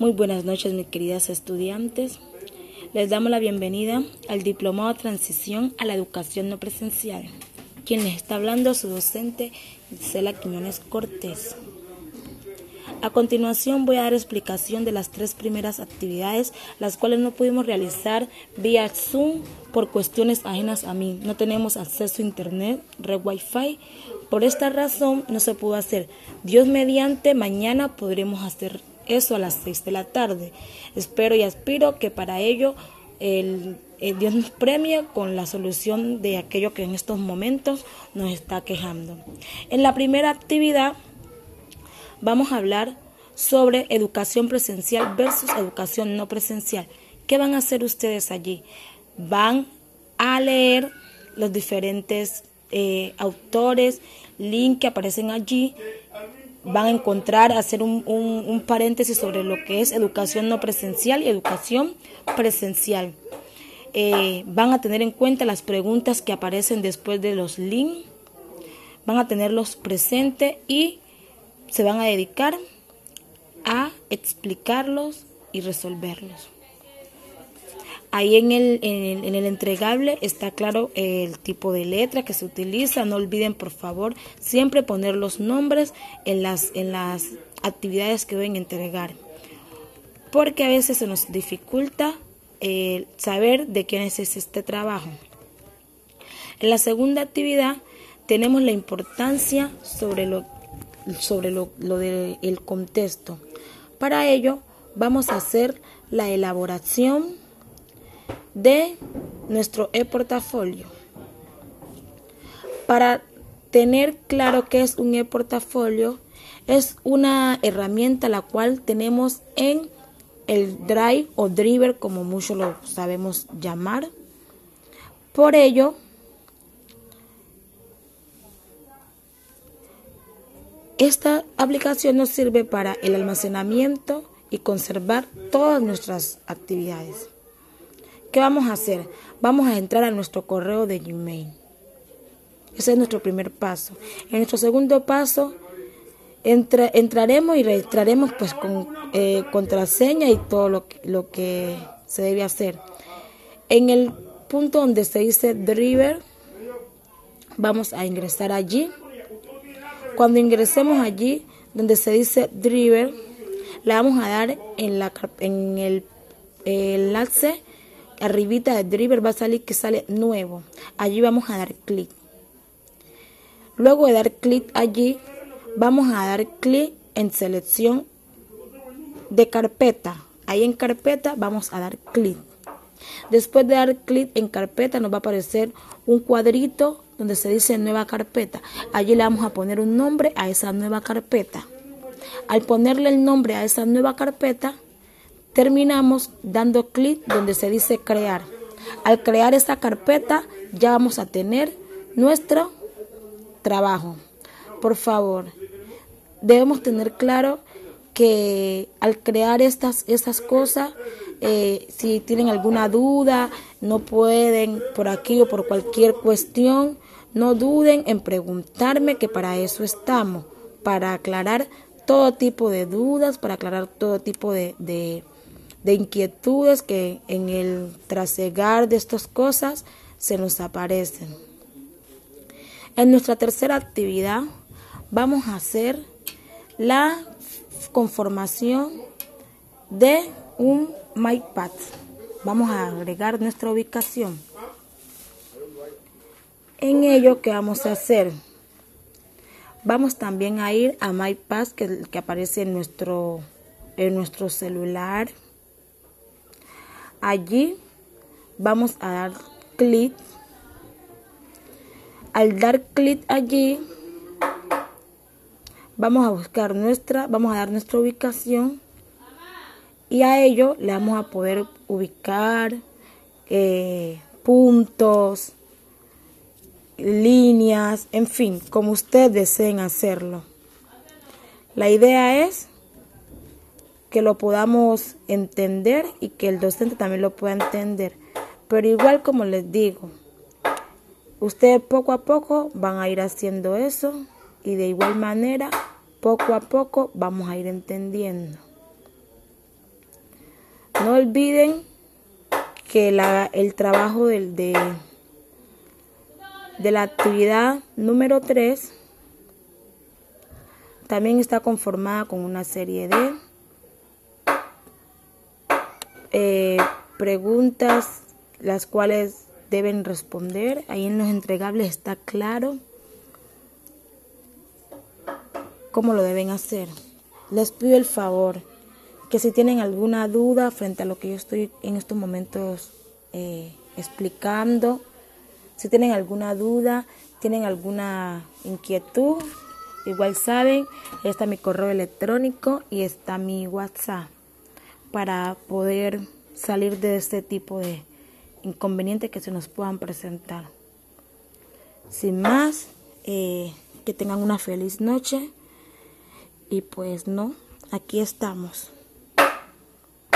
Muy buenas noches, mis queridas estudiantes. Les damos la bienvenida al Diplomado Transición a la Educación No Presencial. Quien les está hablando, su docente, Gisela Quiñones Cortés. A continuación voy a dar explicación de las tres primeras actividades, las cuales no pudimos realizar vía Zoom por cuestiones ajenas a mí. No tenemos acceso a Internet, red Wi-Fi. Por esta razón no se pudo hacer. Dios mediante, mañana podremos hacer eso a las 6 de la tarde. Espero y aspiro que para ello el, Dios nos premie con la solución de aquello que en estos momentos nos está quejando. En la primera actividad vamos a hablar sobre educación presencial versus educación no presencial. ¿Qué van a hacer ustedes allí? Van a leer los diferentes eh, autores, link que aparecen allí van a encontrar, hacer un, un, paréntesis sobre lo que es educación no presencial y educación presencial. Eh, van a tener en cuenta las preguntas que aparecen después de los links, van a tenerlos presentes y se van a dedicar a explicarlos y resolverlos. Ahí en el, en el, entregable está claro el tipo de letra que se utiliza. No olviden, por favor, siempre poner los nombres en las, en las actividades que deben entregar. Porque a veces se nos dificulta eh, saber de quién es este trabajo. En la segunda actividad tenemos la importancia sobre lo, sobre lo, lo del contexto. Para ello vamos a hacer la elaboración de nuestro e-portafolio. Para tener claro qué es un e-portafolio, es una herramienta la cual tenemos en el Drive o Driver, como muchos lo sabemos llamar. Por ello, esta aplicación nos sirve para el almacenamiento y conservar todas nuestras actividades. ¿Qué vamos a hacer? Vamos a entrar a nuestro correo de Gmail. Ese es nuestro primer paso. En nuestro segundo paso, entraremos y registraremos pues con eh, contraseña y todo lo lo que se debe hacer. En el punto donde se dice Driver, vamos a ingresar allí. Cuando ingresemos allí, donde se dice Driver, le vamos a dar en, la, en el enlace arribita de Driver va a salir que sale nuevo. Allí vamos a dar clic. Luego de dar clic allí, vamos a dar clic en selección de carpeta. Ahí en carpeta vamos a dar clic. Después de dar clic en carpeta nos va a aparecer un cuadrito donde se dice nueva carpeta. Allí le vamos a poner un nombre a esa nueva carpeta. Al ponerle el nombre a esa nueva carpeta, terminamos dando clic donde se dice crear. Al crear esta carpeta ya vamos a tener nuestro trabajo. Por favor, debemos tener claro que al crear estas, estas cosas, eh, si tienen alguna duda, no pueden por aquí o por cualquier cuestión, no duden en preguntarme que para eso estamos, para aclarar todo tipo de dudas, para aclarar todo tipo de, de inquietudes que en el trasegar de estas cosas se nos aparecen. En nuestra tercera actividad vamos a hacer la conformación de un MyPad. Vamos a agregar nuestra ubicación. En ello, ¿qué vamos a hacer? Vamos también a ir a MyPad que, que aparece en nuestro, en nuestro celular. Allí vamos a dar clic. Al dar clic allí, vamos a buscar nuestra, vamos a dar nuestra ubicación y a ello le vamos a poder ubicar eh, puntos, líneas, en fin, como ustedes deseen hacerlo. La idea es que lo podamos entender y que el docente también lo pueda entender. Pero igual como les digo, ustedes poco a poco van a ir haciendo eso y de igual manera poco a poco vamos a ir entendiendo. No olviden que la, el trabajo del, de, de la actividad número 3 también está conformada con una serie de eh, preguntas las cuales deben responder. Ahí en los entregables está claro cómo lo deben hacer. Les pido el favor que si tienen alguna duda frente a lo que yo estoy en estos momentos eh, explicando, si tienen alguna duda, tienen alguna inquietud, igual saben, está mi correo electrónico y está mi WhatsApp para poder salir de este tipo de inconvenientes que se nos puedan presentar. Sin más, eh, que tengan una feliz noche y pues no, aquí estamos.